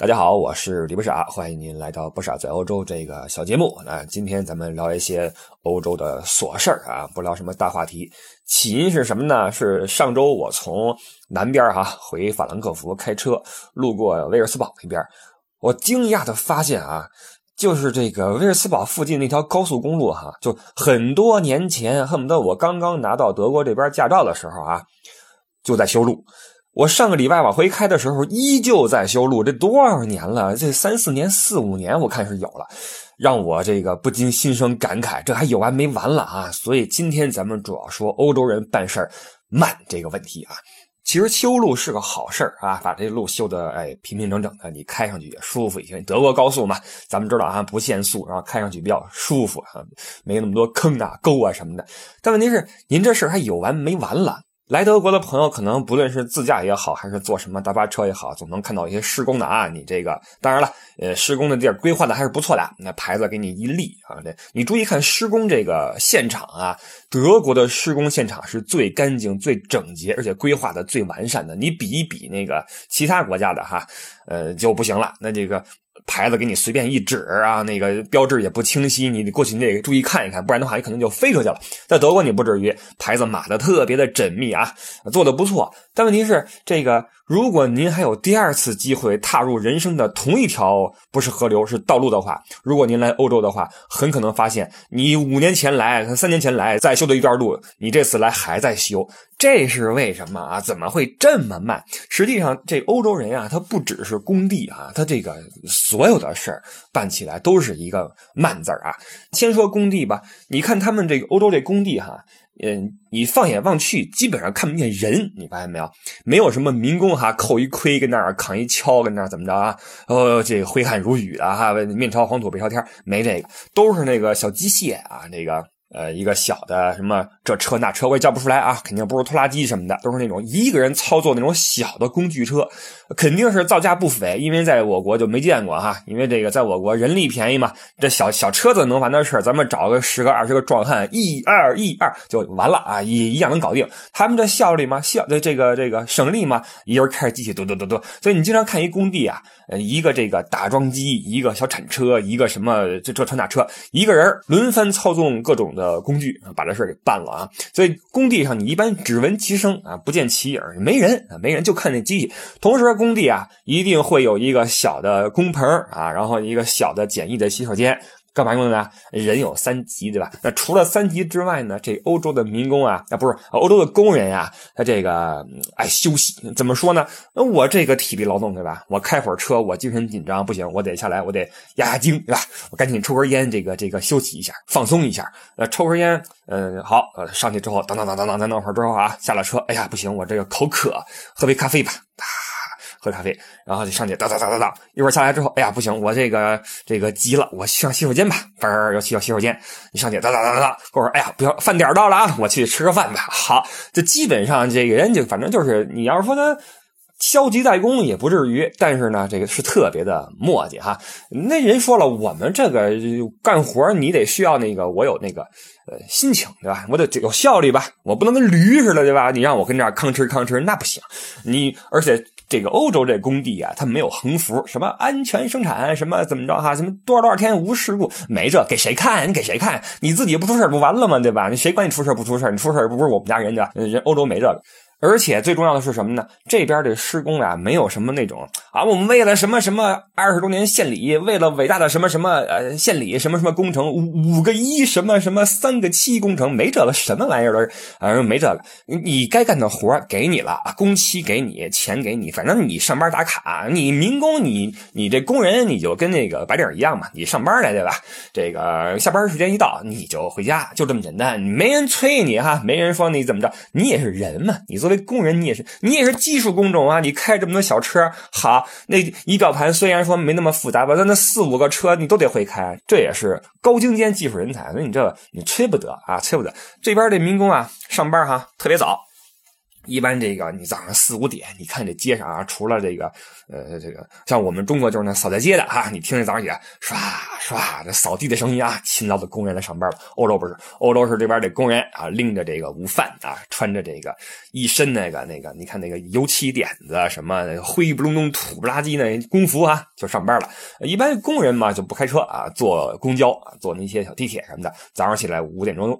大家好，我是李不傻，欢迎您来到不傻在欧洲这个小节目。那今天咱们聊一些欧洲的琐事儿啊，不聊什么大话题。起因是什么呢？是上周我从南边哈回法兰克福开车，路过威尔斯堡那边，我惊讶的发现啊，就是这个威尔斯堡附近那条高速公路哈，就很多年前，恨不得我刚刚拿到德国这边驾照的时候啊，就在修路。我上个礼拜往回开的时候，依旧在修路。这多少年了？这三四年、四五年，我看是有了，让我这个不禁心生感慨。这还有完没完了啊？所以今天咱们主要说欧洲人办事慢这个问题啊。其实修路是个好事啊，把这路修的哎平平整整的，你开上去也舒服一些。德国高速嘛，咱们知道啊，不限速，然后开上去比较舒服啊，没那么多坑啊、沟啊什么的。但问题是，您这事还有完没完了？来德国的朋友，可能不论是自驾也好，还是坐什么大巴车也好，总能看到一些施工的啊。你这个当然了，呃，施工的地儿规划的还是不错的，那牌子给你一立啊。这你注意看施工这个现场啊，德国的施工现场是最干净、最整洁，而且规划的最完善的。你比一比那个其他国家的哈，呃，就不行了。那这个。牌子给你随便一指啊，那个标志也不清晰，你得过去你得注意看一看，不然的话你可能就飞出去了。在德国你不至于，牌子码的特别的缜密啊，做的不错。但问题是这个。如果您还有第二次机会踏入人生的同一条不是河流是道路的话，如果您来欧洲的话，很可能发现你五年前来、三年前来再修的一段路，你这次来还在修，这是为什么啊？怎么会这么慢？实际上，这欧洲人啊，他不只是工地啊，他这个所有的事儿办起来都是一个慢字啊。先说工地吧，你看他们这个欧洲这工地哈。嗯，你放眼望去，基本上看不见人，你发现没有？没有什么民工哈，扣一盔跟那儿扛一锹跟那儿怎么着啊？哦，这个挥汗如雨的哈，面朝黄土背朝天，没这个，都是那个小机械啊，那个。呃，一个小的什么这车那车我也叫不出来啊，肯定不是拖拉机什么的，都是那种一个人操作那种小的工具车，肯定是造价不菲，因为在我国就没见过哈，因为这个在我国人力便宜嘛，这小小车子能完的事咱们找个十个二十个壮汉，一二一二就完了啊，一一样能搞定。他们这效率嘛，效这个这个省力嘛，一人开着机器嘟嘟嘟嘟，所以你经常看一工地啊，呃，一个这个打桩机，一个小铲车，一个什么这这车那车，一个人轮番操纵各种。的工具把这事给办了啊！所以工地上你一般只闻其声啊，不见其影，没人啊，没人就看那机器。同时，工地啊一定会有一个小的工棚啊，然后一个小的简易的洗手间。干嘛用的呢？人有三急，对吧？那除了三急之外呢？这欧洲的民工啊，啊不是欧洲的工人呀，他这个爱休息。怎么说呢？我这个体力劳动，对吧？我开会儿车，我精神紧张，不行，我得下来，我得压压惊，对吧？我赶紧抽根烟，这个这个休息一下，放松一下。呃，抽根烟，嗯，好，呃，上去之后，当当当当当，再弄会儿之后啊，下了车，哎呀，不行，我这个口渴，喝杯咖啡吧。喝咖啡，然后就上去哒哒哒哒哒，一会儿下来之后，哎呀不行，我这个这个急了，我上洗手间吧，嘣儿要去要洗手间，你上去哒哒哒哒哒，过会儿，哎呀不要，饭点到了啊，我去吃个饭吧。好，这基本上这个人就反正就是你要是说他消极怠工也不至于，但是呢，这个是特别的磨叽哈。那人说了，我们这个干活你得需要那个我有那个呃心情对吧？我得有效率吧，我不能跟驴似的对吧？你让我跟这儿吭哧吭哧那不行，你而且。这个欧洲这工地啊，它没有横幅，什么安全生产，什么怎么着哈，什么多少多少天无事故，没这，给谁看？你给谁看？你自己不出事不完了吗？对吧？谁管你出事不出事？你出事不是我们家人家，人欧洲没这个。而且最重要的是什么呢？这边的施工啊，没有什么那种啊，我们为了什么什么二十周年献礼，为了伟大的什么什么呃献礼什么什么工程五五个一什么什么三个七工程，没这个什么玩意儿的啊，没这个。你该干的活给你了，工期给你，钱给你，反正你上班打卡，你民工，你你这工人，你就跟那个白领一样嘛，你上班来对吧？这个下班时间一到，你就回家，就这么简单，没人催你哈，没人说你怎么着，你也是人嘛，你做。作为工人，你也是你也是技术工种啊！你开这么多小车，好，那仪表盘虽然说没那么复杂吧，但那四五个车你都得会开，这也是高精尖技术人才。所以你这你吹不得啊，吹不得。这边这民工啊，上班哈特别早。一般这个你早上四五点，你看这街上啊，除了这个，呃，这个像我们中国就是那扫大街的哈，你听着早上起来唰唰这扫地的声音啊，勤劳的工人来上班了。欧洲不是，欧洲是这边这工人啊，拎着这个午饭啊，穿着这个一身那个那个，你看那个油漆点子什么灰不隆咚、土不拉几的工服啊，就上班了。一般工人嘛就不开车啊，坐公交，坐那些小地铁什么的，早上起来五点钟。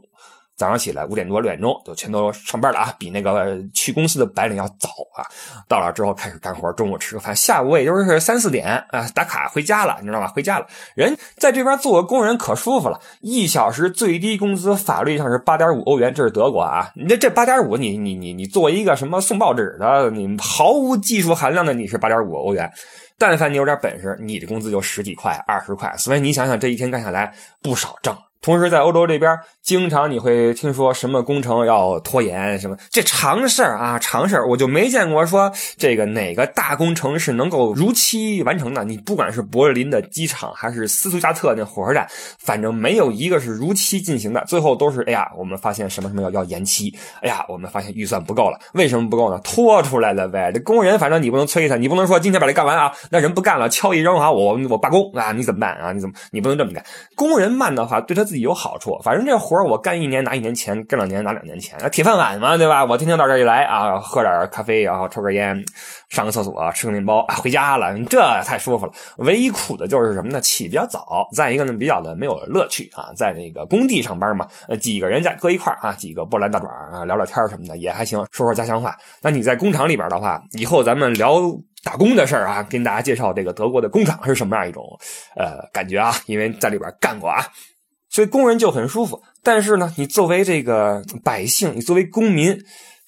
早上起来五点多六点钟就全都上班了啊，比那个去公司的白领要早啊。到了之后开始干活，中午吃个饭，下午也就是三四点啊打卡回家了，你知道吗？回家了，人在这边做个工人可舒服了，一小时最低工资法律上是八点五欧元，这是德国啊。你这这八点五，你你你你做一个什么送报纸的，你毫无技术含量的，你是八点五欧元。但凡你有点本事，你的工资就十几块、二十块。所以你想想，这一天干下来不少挣。同时，在欧洲这边，经常你会听说什么工程要拖延，什么这常事儿啊，常事儿，我就没见过说这个哪个大工程是能够如期完成的。你不管是柏林的机场，还是斯图加特那火车站，反正没有一个是如期进行的。最后都是，哎呀，我们发现什么什么要要延期，哎呀，我们发现预算不够了。为什么不够呢？拖出来了呗。这工人反正你不能催他，你不能说今天把这干完啊，那人不干了，敲一扔啊，我我罢工啊，你怎么办啊？你怎么你不能这么干？工人慢的话，对他。自己有好处，反正这活儿我干一年拿一年钱，干两年拿两年钱，铁饭碗嘛，对吧？我天天到这一来啊，喝点咖啡，然后抽根烟，上个厕所，吃个面包，回家了，这太舒服了。唯一苦的就是什么呢？起比较早，再一个呢，比较的没有乐趣啊。在那个工地上班嘛，几个人在搁一块啊，几个波兰大爪啊，聊聊天什么的也还行，说说家乡话。那你在工厂里边的话，以后咱们聊打工的事儿啊，跟大家介绍这个德国的工厂是什么样一种呃感觉啊，因为在里边干过啊。所以工人就很舒服，但是呢，你作为这个百姓，你作为公民，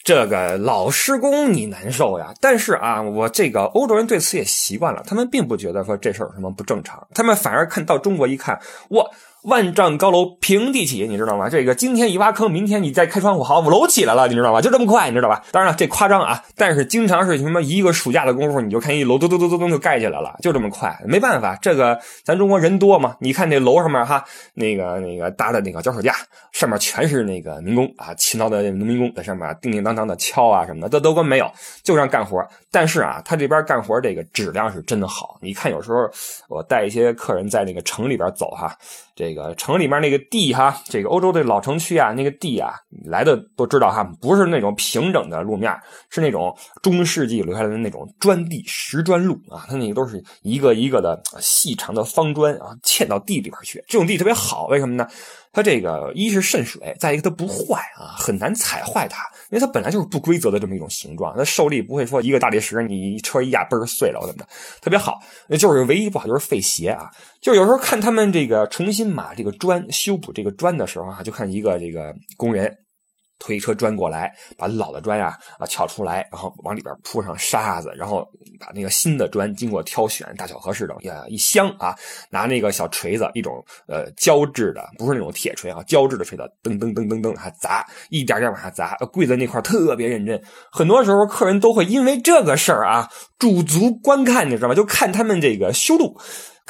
这个老施工你难受呀。但是啊，我这个欧洲人对此也习惯了，他们并不觉得说这事儿什么不正常，他们反而看到中国一看，哇。万丈高楼平地起，你知道吗？这个今天一挖坑，明天你再开窗户，好，楼起来了，你知道吗？就这么快，你知道吧？当然了，这夸张啊，但是经常是什么一个暑假的功夫，你就看一楼咚咚咚咚咚就盖起来了，就这么快。没办法，这个咱中国人多嘛？你看那楼上面哈，那个那个搭的那个脚手架，上面全是那个民工啊，勤劳的农民工在上面叮叮当当的敲啊什么的，这都跟没有，就让干活。但是啊，他这边干活这个质量是真的好。你看有时候我带一些客人在那个城里边走哈。这这个城里面那个地哈，这个欧洲的老城区啊，那个地啊，来的都知道哈，不是那种平整的路面，是那种中世纪留下来的那种砖地石砖路啊，它那个都是一个一个的细长的方砖啊，嵌到地里边去，这种地特别好，为什么呢？它这个一是渗水，再一个它不坏啊，很难踩坏它，因为它本来就是不规则的这么一种形状，它受力不会说一个大理石你车一压嘣碎了怎么的，特别好。那就是唯一不好就是费鞋啊，就有时候看他们这个重新码这个砖修补这个砖的时候啊，就看一个这个工人。推车砖过来，把老的砖呀啊撬出来，然后往里边铺上沙子，然后把那个新的砖经过挑选，大小合适的呀一箱啊，拿那个小锤子，一种呃胶质的，不是那种铁锤啊，胶质的锤子，噔噔噔噔噔还砸，一点点往下砸，跪在那块特别认真。很多时候客人都会因为这个事儿啊驻足观看，你知道吗？就看他们这个修路。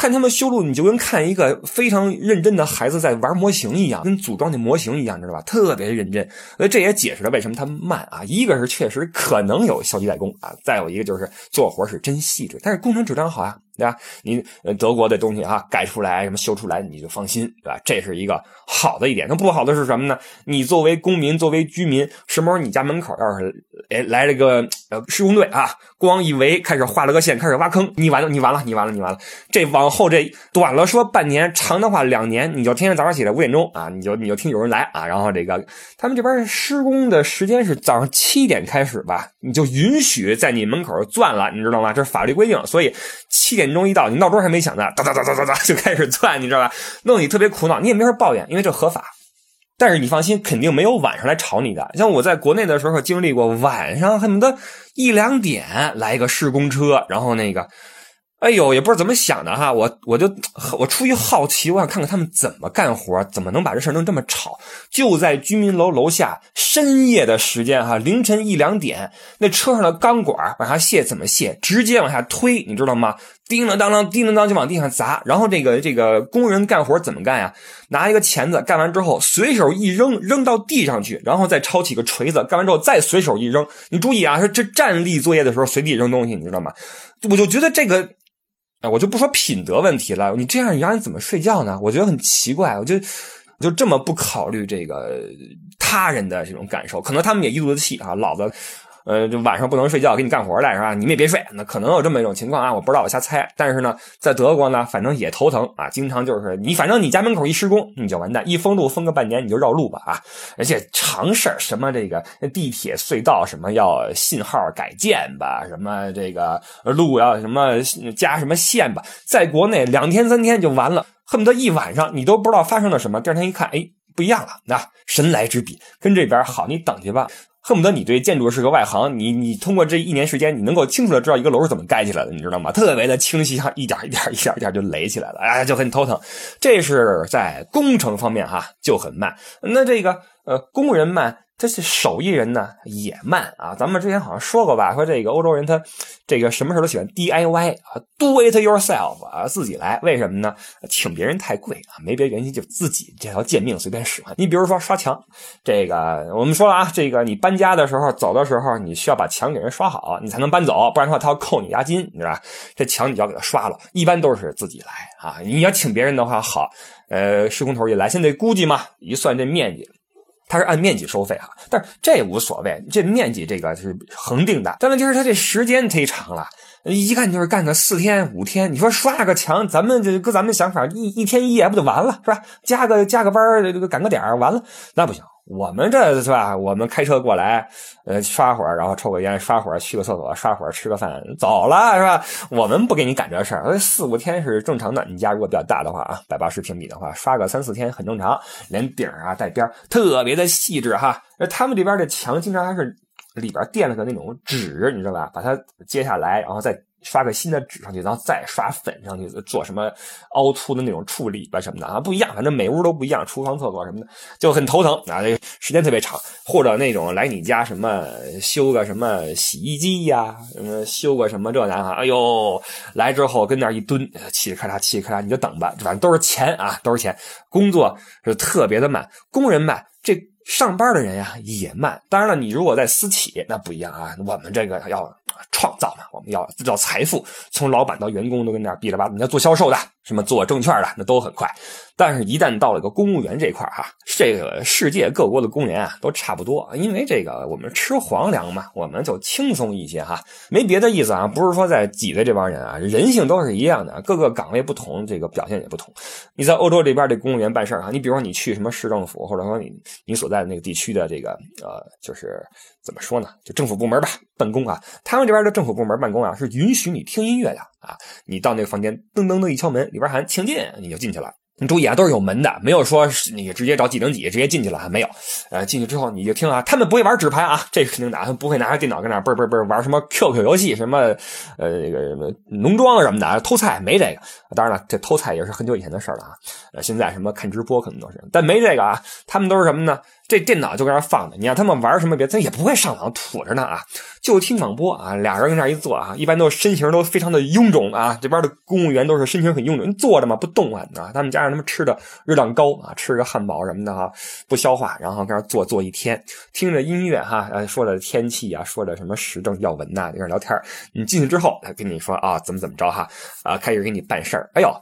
看他们修路，你就跟看一个非常认真的孩子在玩模型一样，跟组装那模型一样，知道吧？特别认真。所以这也解释了为什么他们慢啊。一个是确实可能有消极怠工啊，再有一个就是做活是真细致，但是工程质量好啊。对吧？你德国的东西啊，改出来什么修出来，你就放心，对吧？这是一个好的一点。那不好的是什么呢？你作为公民，作为居民，什么时候你家门口要是哎来了个呃施工队啊，光一围开始画了个线，开始挖坑，你完了，你完了，你完了，你完了。这往后这短了说半年，长的话两年，你就天天早上起来五点钟啊，你就你就听有人来啊，然后这个他们这边施工的时间是早上七点开始吧，你就允许在你门口钻了，你知道吗？这是法律规定，所以七点。钟一到，你闹钟还没响呢，哒哒哒哒哒哒 就开始钻，你知道吧？弄你特别苦恼，你也没法抱怨，因为这合法。但是你放心，肯定没有晚上来吵你的。像我在国内的时候经历过，晚上恨不得一两点来一个施工车，然后那个哎呦，也不知道怎么想的哈，我我就我出于好奇，我想看看他们怎么干活，怎么能把这事弄这么吵。就在居民楼楼下，深夜的时间哈，凌晨一两点，那车上的钢管往下卸怎么卸？直接往下推，你知道吗？叮了当啷，叮了当就往地上砸。然后这个这个工人干活怎么干呀？拿一个钳子，干完之后随手一扔，扔到地上去，然后再抄起个锤子，干完之后再随手一扔。你注意啊，说这站立作业的时候随地扔东西，你知道吗？我就觉得这个。哎，我就不说品德问题了，你这样让人怎么睡觉呢？我觉得很奇怪，我就就这么不考虑这个他人的这种感受，可能他们也一肚子气啊，老子。呃，就晚上不能睡觉，给你干活来是吧？你们也别睡，那可能有这么一种情况啊，我不知道，我瞎猜。但是呢，在德国呢，反正也头疼啊，经常就是你，反正你家门口一施工，你就完蛋，一封路封个半年，你就绕路吧啊！而且常事什么这个地铁隧道什么要信号改建吧，什么这个路要什么加什么线吧，在国内两天三天就完了，恨不得一晚上你都不知道发生了什么，第二天一看，哎，不一样了，那神来之笔，跟这边好，你等去吧。恨不得你对建筑是个外行，你你通过这一年时间，你能够清楚的知道一个楼是怎么盖起来的，你知道吗？特别的清晰，哈，一点一点一点一点就垒起来了，哎，就很头疼。这是在工程方面哈就很慢，那这个呃工人慢。这是手艺人呢也慢啊，咱们之前好像说过吧，说这个欧洲人他这个什么事都喜欢 DIY 啊，Do it yourself 啊，自己来。为什么呢？请别人太贵啊，没别原因，就自己这条贱命随便使唤。你比如说刷墙，这个我们说了啊，这个你搬家的时候走的时候，你需要把墙给人刷好，你才能搬走，不然的话他要扣你押金，你知道吧？这墙你就要给他刷了，一般都是自己来啊。你要请别人的话，好，呃，施工头一来，现在估计嘛，一算这面积。他是按面积收费哈，但是这无所谓，这面积这个是恒定的。但问题是，他这时间忒长了，一看就是干个四天五天。你说刷个墙，咱们就搁咱们想法，一一天一夜不就完了是吧？加个加个班这个赶个点完了，那不行。我们这是吧？我们开车过来，呃，刷会儿，然后抽个烟，刷会儿，去个厕所，刷会儿，吃个饭，走了是吧？我们不给你赶这事儿，四五天是正常的。你家如果比较大的话啊，百八十平米的话，刷个三四天很正常。连顶啊带边特别的细致哈。他们这边的墙经常还是里边垫了个那种纸，你知道吧？把它揭下来，然后再。刷个新的纸上去，然后再刷粉上去，做什么凹凸的那种处理吧什么的啊，不一样，反正每屋都不一样，厨房、厕所什么的就很头疼啊，这个时间特别长。或者那种来你家什么修个什么洗衣机呀，什么修个什么这那啊，哎呦，来之后跟那一蹲，嘁哩咔嚓，嘁哩咔嚓，你就等吧，反正都是钱啊，都是钱。工作是特别的慢，工人慢，这。上班的人呀也慢，当然了，你如果在私企那不一样啊，我们这个要创造嘛，我们要制造财富，从老板到员工都跟那儿哔哩吧啦。你要做销售的，什么做证券的，那都很快。但是，一旦到了个公务员这块哈，这个世界各国的公务员啊都差不多，因为这个我们吃皇粮嘛，我们就轻松一些哈，没别的意思啊，不是说在挤兑这帮人啊，人性都是一样的，各个岗位不同，这个表现也不同。你在欧洲这边这公务员办事啊，你比如说你去什么市政府，或者说你你所在的。那个地区的这个呃，就是怎么说呢？就政府部门吧，办公啊，他们这边的政府部门办公啊，是允许你听音乐的啊。你到那个房间，噔噔噔一敲门，里边喊请进，你就进去了。你注意啊，都是有门的，没有说你直接找几零几直接进去了，没有。呃，进去之后你就听啊，他们不会玩纸牌啊，这肯定的，他们不会拿着电脑跟那嘣嘣嘣玩什么 QQ 游戏，什么呃那个什么农庄什么的偷菜，没这个。当然了，这偷菜也是很久以前的事了啊。呃，现在什么看直播可能都是，但没这个啊。他们都是什么呢？这电脑就搁那放着，你让他们玩什么别，他也不会上网，杵着呢啊，就听广播啊。俩人搁那一坐啊，一般都身形都非常的臃肿啊。这边的公务员都是身形很臃肿，坐着嘛不动啊啊。他们加上他们吃的热量高啊，吃个汉堡什么的哈，不消化，然后搁那坐坐一天，听着音乐哈，呃，说着天气啊，说着什么时政要闻呐，搁那聊天你进去之后，他跟你说啊，怎么怎么着哈，啊，开始给你办事儿。哎呦。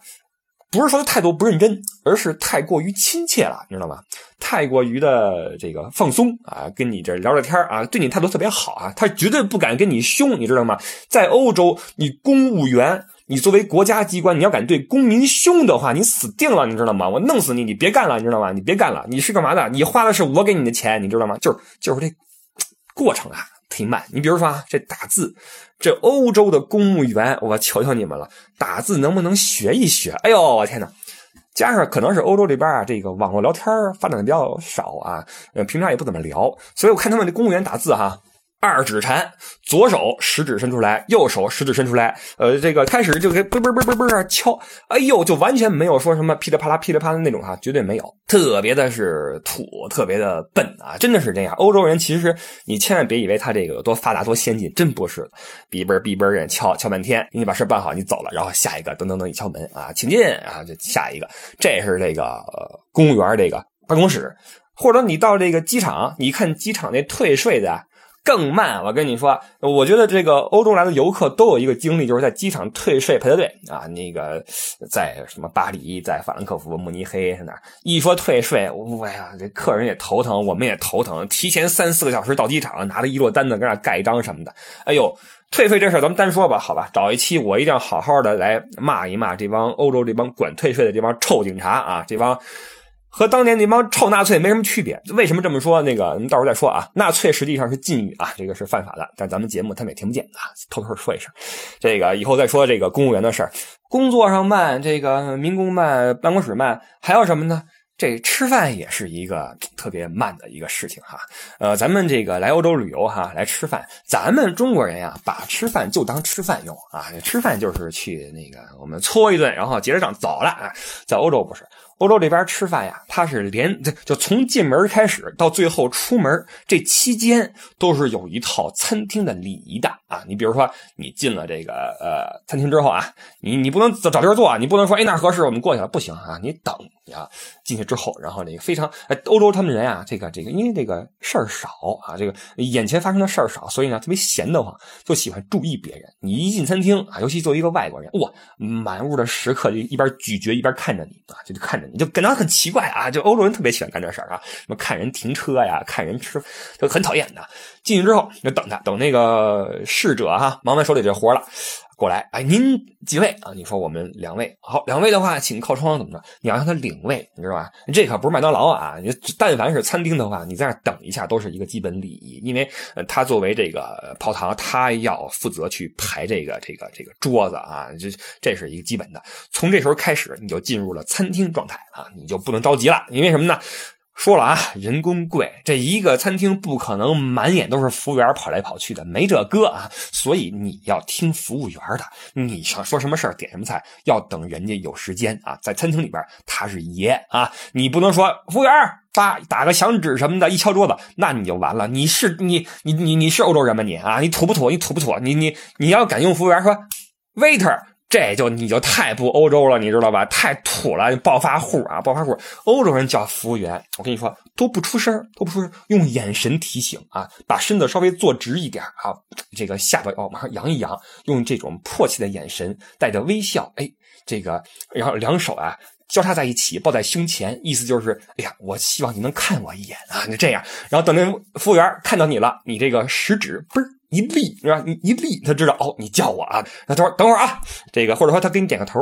不是说他态度不认真，而是太过于亲切了，你知道吗？太过于的这个放松啊，跟你这聊聊天啊，对你态度特别好啊，他绝对不敢跟你凶，你知道吗？在欧洲，你公务员，你作为国家机关，你要敢对公民凶的话，你死定了，你知道吗？我弄死你，你别干了，你知道吗？你别干了，你是干嘛的？你花的是我给你的钱，你知道吗？就是就是这过程啊。忒慢，你比如说啊，这打字，这欧洲的公务员，我求求你们了，打字能不能学一学？哎呦，我天哪！加上可能是欧洲这边啊，这个网络聊天发展的比较少啊，呃，平常也不怎么聊，所以我看他们这公务员打字哈，二指禅，左手食指伸出来，右手食指伸出来，呃，这个开始就给嘣嘣嘣嘣嘣啊敲，哎呦，就完全没有说什么噼里啪啦噼里啪啦那种哈，绝对没有，特别的是土，特别的笨啊，真的是这样。欧洲人其实你千万别以为他这个有多发达多先进，真不是，哔嘣哔嘣人敲敲半天，你把事办好你走了，然后下一个噔噔噔一敲门啊，请进啊，就下一个，这是这个公务员这个办公室，或者你到这个机场，你看机场那退税的。更慢，我跟你说，我觉得这个欧洲来的游客都有一个经历，就是在机场退税排队啊。那个在什么巴黎、在法兰克福、慕尼黑是哪一说退税，哎呀，这客人也头疼，我们也头疼。提前三四个小时到机场，拿着一摞单子搁那盖章什么的。哎呦，退税这事咱们单说吧，好吧。找一期我一定要好好的来骂一骂这帮欧洲这帮管退税的这帮臭警察啊，这帮。和当年那帮臭纳粹没什么区别。为什么这么说？那个，咱们到时候再说啊。纳粹实际上是禁语啊，这个是犯法的。但咱们节目他们也听不见啊，偷偷说一声。这个以后再说这个公务员的事儿，工作上慢，这个民工慢，办公室慢，还有什么呢？这吃饭也是一个特别慢的一个事情哈。呃，咱们这个来欧洲旅游哈，来吃饭，咱们中国人呀，把吃饭就当吃饭用啊。吃饭就是去那个我们搓一顿，然后结着账走了啊。在欧洲不是。欧洲这边吃饭呀，它是连就从进门开始到最后出门，这期间都是有一套餐厅的礼仪的啊。你比如说，你进了这个呃餐厅之后啊，你你不能找地儿坐，你不能说哎那合适我们过去了，不行啊，你等啊。进去之后，然后这个非常哎，欧洲他们人啊，这个这个因为这个事儿少啊，这个眼前发生的事儿少，所以呢特别闲得慌，就喜欢注意别人。你一进餐厅啊，尤其作为一个外国人，哇，满屋的食客就一边咀嚼一边看着你啊，就就看着。你就感到很奇怪啊！就欧洲人特别喜欢干这事儿啊，什么看人停车呀，看人吃，就很讨厌的。进去之后就等他，等那个侍者哈忙完手里这活了。过来，哎，您几位啊？你说我们两位，好，两位的话，请靠窗，怎么着？你要让他领位，你知道吧？这可不是麦当劳啊！你但凡是餐厅的话，你在那等一下都是一个基本礼仪，因为他作为这个跑堂，他要负责去排这个这个这个桌子啊，这这是一个基本的。从这时候开始，你就进入了餐厅状态啊，你就不能着急了，因为什么呢？说了啊，人工贵，这一个餐厅不可能满眼都是服务员跑来跑去的，没这哥啊，所以你要听服务员的，你想说什么事儿，点什么菜，要等人家有时间啊，在餐厅里边他是爷啊，你不能说服务员叭打个响指什么的，一敲桌子，那你就完了，你是你你你你是欧洲人吗你啊，你土不土？你土不土？你你你要敢用服务员说，waiter。这就你就太不欧洲了，你知道吧？太土了，暴发户啊，暴发户！欧洲人叫服务员，我跟你说都不出声都不出声用眼神提醒啊，把身子稍微坐直一点啊，这个下巴哦往上扬一扬，用这种迫切的眼神带着微笑，哎，这个然后两手啊交叉在一起抱在胸前，意思就是，哎呀，我希望你能看我一眼啊，你这样，然后等那服务员看到你了，你这个食指嘣儿。一立是吧？你一立，他知道哦，你叫我啊。那等会等会儿啊，这个或者说他给你点个头，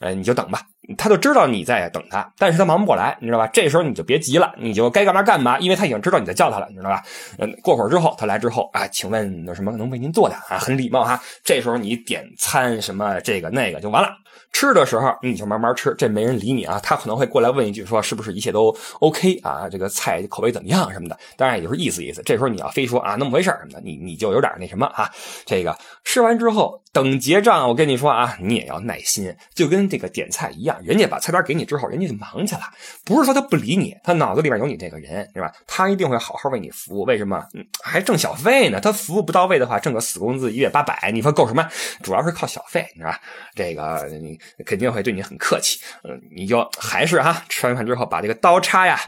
哎，你就等吧。他就知道你在等他，但是他忙不过来，你知道吧？这时候你就别急了，你就该干嘛干嘛，因为他已经知道你在叫他了，你知道吧？嗯，过会儿之后他来之后啊，请问有什么能为您做的啊？很礼貌哈。这时候你点餐什么这个那个就完了。吃的时候你就慢慢吃，这没人理你啊。他可能会过来问一句说是不是一切都 OK 啊？这个菜口味怎么样什么的？当然也就是意思意思。这时候你要非说啊那么回事什么的，你你就有点点那什么啊。这个吃完之后等结账，我跟你说啊，你也要耐心，就跟这个点菜一样，人家把菜单给你之后，人家就忙去了，不是说他不理你，他脑子里边有你这个人是吧？他一定会好好为你服务。为什么？还挣小费呢？他服务不到位的话，挣个死工资一月八百，你说够什么？主要是靠小费，是吧？这个你。肯定会对你很客气，嗯，你就还是哈，吃完饭之后把这个刀叉呀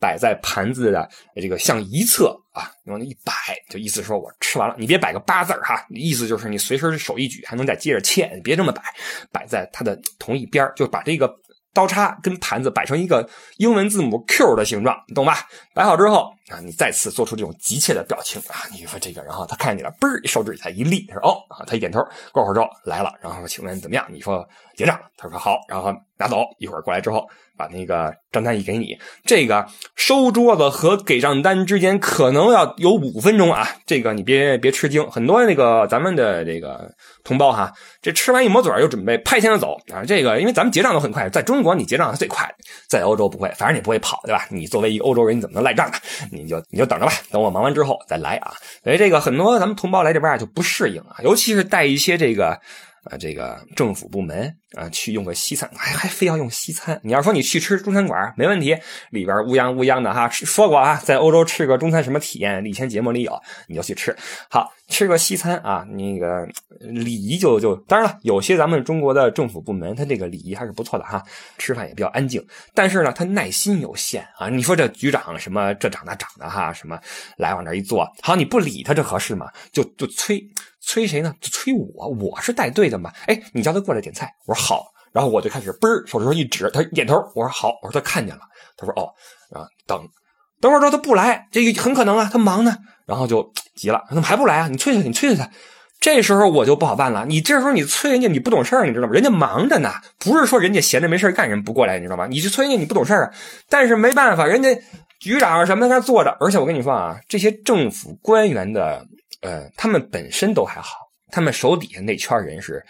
摆在盘子的这个向一侧啊，往那一摆，就意思说我吃完了，你别摆个八字哈，意思就是你随时手一举还能再接着切，你别这么摆，摆在它的同一边就把这个。刀叉跟盘子摆成一个英文字母 Q 的形状，懂吧？摆好之后啊，你再次做出这种急切的表情啊，你说这个，然后他看见你了，嘣儿，手指才一立，他说哦啊，他一点头，过会儿之后来了，然后请问怎么样？你说结账，他说好，然后拿走，一会儿过来之后把那个账单一给你，这个收桌子和给账单之间可能要有五分钟啊，这个你别别吃惊，很多那个咱们的这个同胞哈。这吃完一抹嘴又准备拍钱就走啊！这个因为咱们结账都很快，在中国你结账是最快的，在欧洲不会，反正你不会跑，对吧？你作为一个欧洲人，你怎么能赖账呢？你你就你就等着吧，等我忙完之后再来啊。所以这个很多咱们同胞来这边啊就不适应啊，尤其是带一些这个。啊，这个政府部门啊，去用个西餐，还还非要用西餐。你要说你去吃中餐馆，没问题，里边乌泱乌泱的哈。说过啊，在欧洲吃个中餐什么体验？以前节目里有，你就去吃。好，吃个西餐啊，那个礼仪就就当然了，有些咱们中国的政府部门，他这个礼仪还是不错的哈，吃饭也比较安静。但是呢，他耐心有限啊。你说这局长什么这长那长的哈，什么来往这一坐，好，你不理他这合适吗？就就催。催谁呢？就催我，我是带队的嘛。哎，你叫他过来点菜，我说好。然后我就开始嘣儿，手指头一指，他点头。我说好，我说他看见了。他说哦，啊，等等会儿之后他不来，这个很可能啊，他忙呢。然后就急了，怎么还不来啊？你催催他，你催催他。这时候我就不好办了。你这时候你催人家，你不懂事儿，你知道吗？人家忙着呢，不是说人家闲着没事干人不过来，你知道吗？你去催人家，你不懂事儿啊。但是没办法，人家局长什么在那坐着，而且我跟你说啊，这些政府官员的。呃，他们本身都还好，他们手底下那圈人是，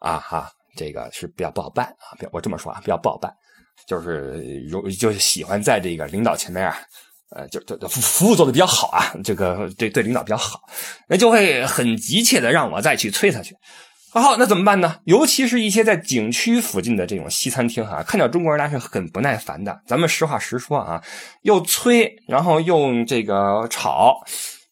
啊哈，这个是比较不好办啊。我这么说啊，比较不好办，就是容就是喜欢在这个领导前面啊，呃，就就服务做的比较好啊，这个对对领导比较好，那就会很急切的让我再去催他去。好，那怎么办呢？尤其是一些在景区附近的这种西餐厅哈，看到中国人来是很不耐烦的。咱们实话实说啊，又催，然后又这个吵。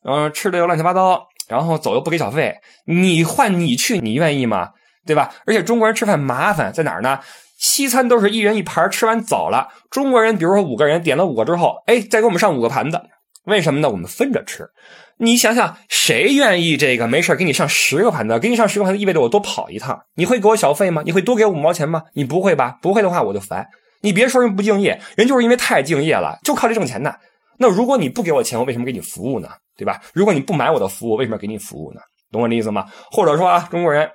嗯，吃的又乱七八糟，然后走又不给小费，你换你去，你愿意吗？对吧？而且中国人吃饭麻烦在哪儿呢？西餐都是一人一盘，吃完走了。中国人，比如说五个人点了五个之后，哎，再给我们上五个盘子，为什么呢？我们分着吃。你想想，谁愿意这个没事给你上十个盘子？给你上十个盘子意味着我多跑一趟，你会给我小费吗？你会多给五毛钱吗？你不会吧？不会的话我就烦。你别说人不敬业，人就是因为太敬业了，就靠这挣钱呢。那如果你不给我钱，我为什么给你服务呢？对吧？如果你不买我的服务，为什么给你服务呢？懂我的意思吗？或者说啊，中国人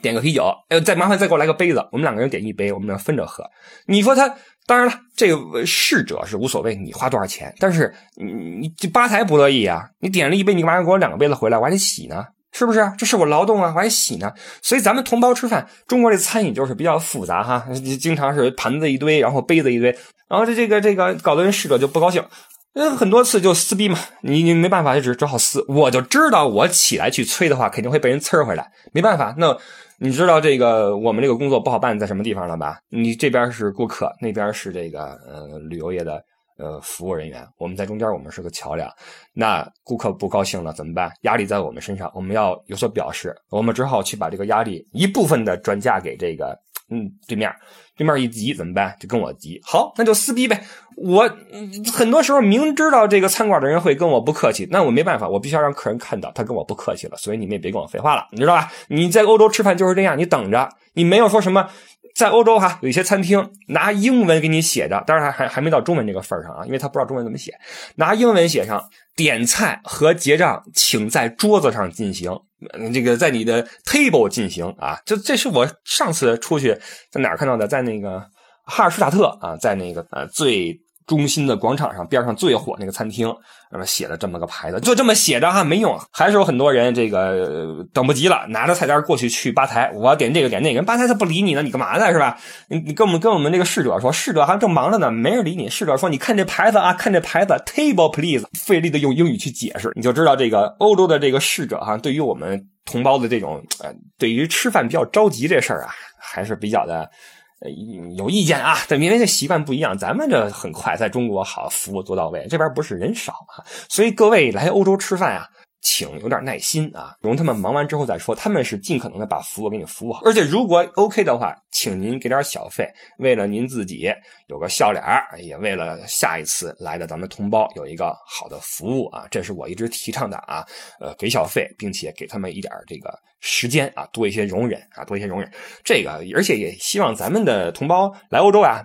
点个啤酒，哎，再麻烦再给我来个杯子，我们两个人点一杯，我们俩分着喝。你说他，当然了，这个侍者是无所谓，你花多少钱？但是你你吧台不乐意啊，你点了一杯，你干嘛给我两个杯子回来？我还得洗呢，是不是？这是我劳动啊，我还洗呢。所以咱们同胞吃饭，中国这餐饮就是比较复杂哈，经常是盘子一堆，然后杯子一堆，然后这这个这个搞得人侍者就不高兴。那很多次就撕逼嘛，你你没办法就只只好撕。我就知道我起来去催的话，肯定会被人呲回来。没办法，那你知道这个我们这个工作不好办在什么地方了吧？你这边是顾客，那边是这个呃旅游业的呃服务人员，我们在中间，我们是个桥梁。那顾客不高兴了怎么办？压力在我们身上，我们要有所表示，我们只好去把这个压力一部分的转嫁给这个嗯对面。对面一急怎么办？就跟我急，好，那就撕逼呗。我很多时候明知道这个餐馆的人会跟我不客气，那我没办法，我必须要让客人看到他跟我不客气了。所以你们也别跟我废话了，你知道吧？你在欧洲吃饭就是这样，你等着，你没有说什么。在欧洲哈，有一些餐厅拿英文给你写着，当然还还还没到中文这个份上啊，因为他不知道中文怎么写，拿英文写上点菜和结账，请在桌子上进行，这个在你的 table 进行啊，这这是我上次出去在哪儿看到的，在那个哈尔施塔特啊，在那个呃最。中心的广场上边上最火那个餐厅，那么写了这么个牌子，就这么写着哈，没用，还是有很多人这个等不及了，拿着菜单过去去吧台，我点这个点那个，人吧台他不理你呢，你干嘛呢是吧？你你跟我们跟我们这个侍者说，侍者还正忙着呢，没人理你。侍者说，你看这牌子啊，看这牌子，table please，费力的用英语去解释，你就知道这个欧洲的这个侍者哈，对于我们同胞的这种呃，对于吃饭比较着急这事儿啊，还是比较的。有意见啊？这因为这习惯不一样，咱们这很快，在中国好服务做到位，这边不是人少啊，所以各位来欧洲吃饭啊。请有点耐心啊，容他们忙完之后再说。他们是尽可能的把服务给你服务好，而且如果 OK 的话，请您给点小费，为了您自己有个笑脸也为了下一次来的咱们同胞有一个好的服务啊，这是我一直提倡的啊。呃，给小费，并且给他们一点这个时间啊，多一些容忍啊，多一些容忍。这个，而且也希望咱们的同胞来欧洲啊。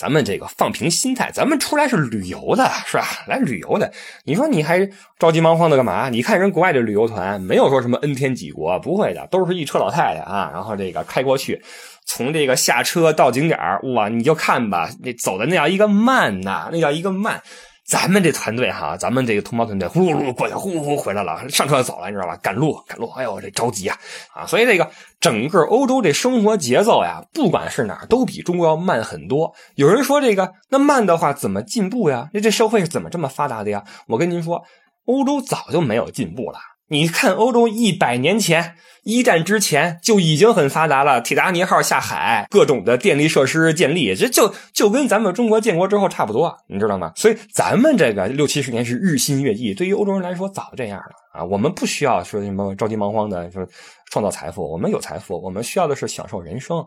咱们这个放平心态，咱们出来是旅游的，是吧？来旅游的，你说你还着急忙慌的干嘛？你看人国外的旅游团，没有说什么 N 天几国，不会的，都是一车老太太啊，然后这个开过去，从这个下车到景点哇，你就看吧，那走的那叫一个慢呐，那叫一个慢。咱们这团队哈，咱们这个同胞团队呼噜噜过去，呼呼回来了，上车走了，你知道吧？赶路赶路，哎呦，这着急啊啊！所以这个整个欧洲这生活节奏呀，不管是哪儿，都比中国要慢很多。有人说这个那慢的话怎么进步呀？那这社会是怎么这么发达的呀？我跟您说，欧洲早就没有进步了。你看，欧洲一百年前一战之前就已经很发达了，铁达尼号下海，各种的电力设施建立，这就就跟咱们中国建国之后差不多，你知道吗？所以咱们这个六七十年是日新月异，对于欧洲人来说早这样了啊。我们不需要说什么着急忙慌的说创造财富，我们有财富，我们需要的是享受人生，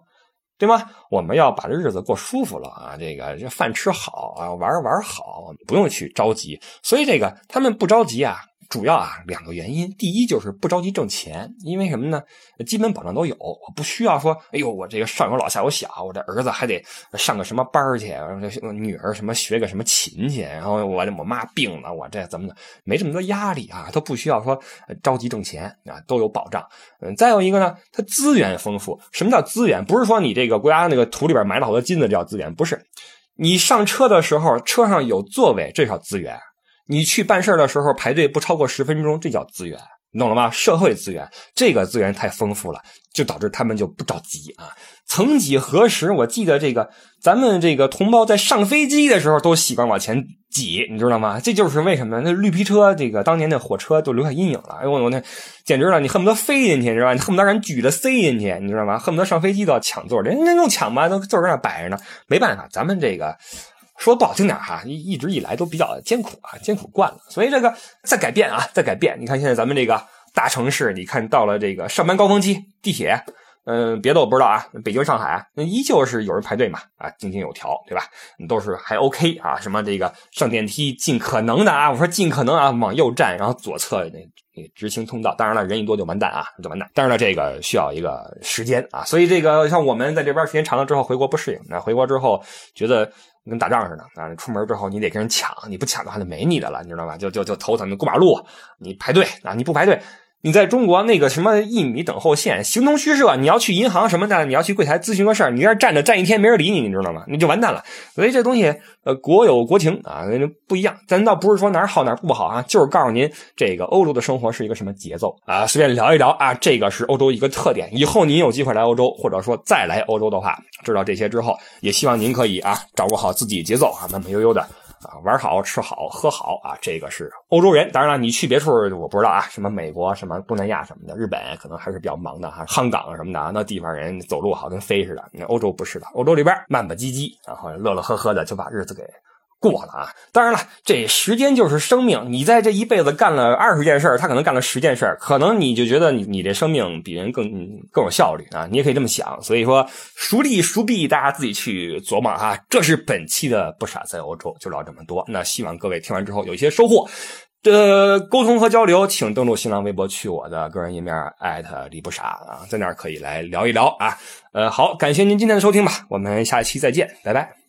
对吗？我们要把这日子过舒服了啊，这个这饭吃好啊，玩玩好，不用去着急。所以这个他们不着急啊。主要啊，两个原因。第一就是不着急挣钱，因为什么呢？基本保障都有，我不需要说，哎呦，我这个上有老下有小，我这儿子还得上个什么班去，女儿什么学个什么琴去，然后我我妈病了，我这怎么的，没这么多压力啊，都不需要说着急挣钱啊，都有保障。嗯，再有一个呢，它资源丰富。什么叫资源？不是说你这个国家那个土里边埋了好多金子叫资源，不是。你上车的时候，车上有座位，这叫资源。你去办事的时候排队不超过十分钟，这叫资源，你懂了吗？社会资源，这个资源太丰富了，就导致他们就不着急啊。曾几何时，我记得这个咱们这个同胞在上飞机的时候都习惯往前挤，你知道吗？这就是为什么那绿皮车这个当年的火车都留下阴影了。哎呦我那简直了，你恨不得飞进去，你知道吧？你恨不得让人举着塞进去，你知道吗？恨不得上飞机都要抢座，人家用抢吧，都座搁那摆着呢。没办法，咱们这个。说不好听点哈，一一直以来都比较艰苦啊，艰苦惯了，所以这个在改变啊，在改变。你看现在咱们这个大城市，你看到了这个上班高峰期，地铁，嗯，别的我不知道啊，北京、上海那依旧是有人排队嘛，啊，井井有条，对吧？都是还 OK 啊，什么这个上电梯尽可能的啊，我说尽可能啊，往右站，然后左侧那。直行通道，当然了，人一多就完蛋啊，就完蛋。当然了，这个需要一个时间啊，所以这个像我们在这边时间长了之后回国不适应，那回国之后觉得跟打仗似的啊，出门之后你得跟人抢，你不抢的话就没你的了，你知道吧？就就就头疼，你过马路你排队啊，你不排队。你在中国那个什么一米等候线形同虚设，你要去银行什么的，你要去柜台咨询个事儿，你在那站着站一天没人理你，你知道吗？你就完蛋了。所以这东西，呃，国有国情啊，不一样。咱倒不是说哪儿好哪儿不好啊，就是告诉您这个欧洲的生活是一个什么节奏啊。随便聊一聊啊，这个是欧洲一个特点。以后您有机会来欧洲，或者说再来欧洲的话，知道这些之后，也希望您可以啊掌握好自己节奏啊，慢慢悠悠的。啊，玩好吃好喝好啊，这个是欧洲人。当然了，你去别处我不知道啊，什么美国、什么东南亚什么的，日本可能还是比较忙的哈。香港什么的，那地方人走路好跟飞似的。那欧洲不是的，欧洲里边慢吧唧唧，然后乐乐呵呵的就把日子给。过了啊！当然了，这时间就是生命。你在这一辈子干了二十件事他可能干了十件事可能你就觉得你你这生命比人更更有效率啊！你也可以这么想。所以说，孰利孰弊，大家自己去琢磨哈。这是本期的不傻在欧洲就聊这么多。那希望各位听完之后有一些收获。的沟通和交流，请登录新浪微博，去我的个人页面艾特李不傻啊，在那儿可以来聊一聊啊。呃，好，感谢您今天的收听吧，我们下期再见，拜拜。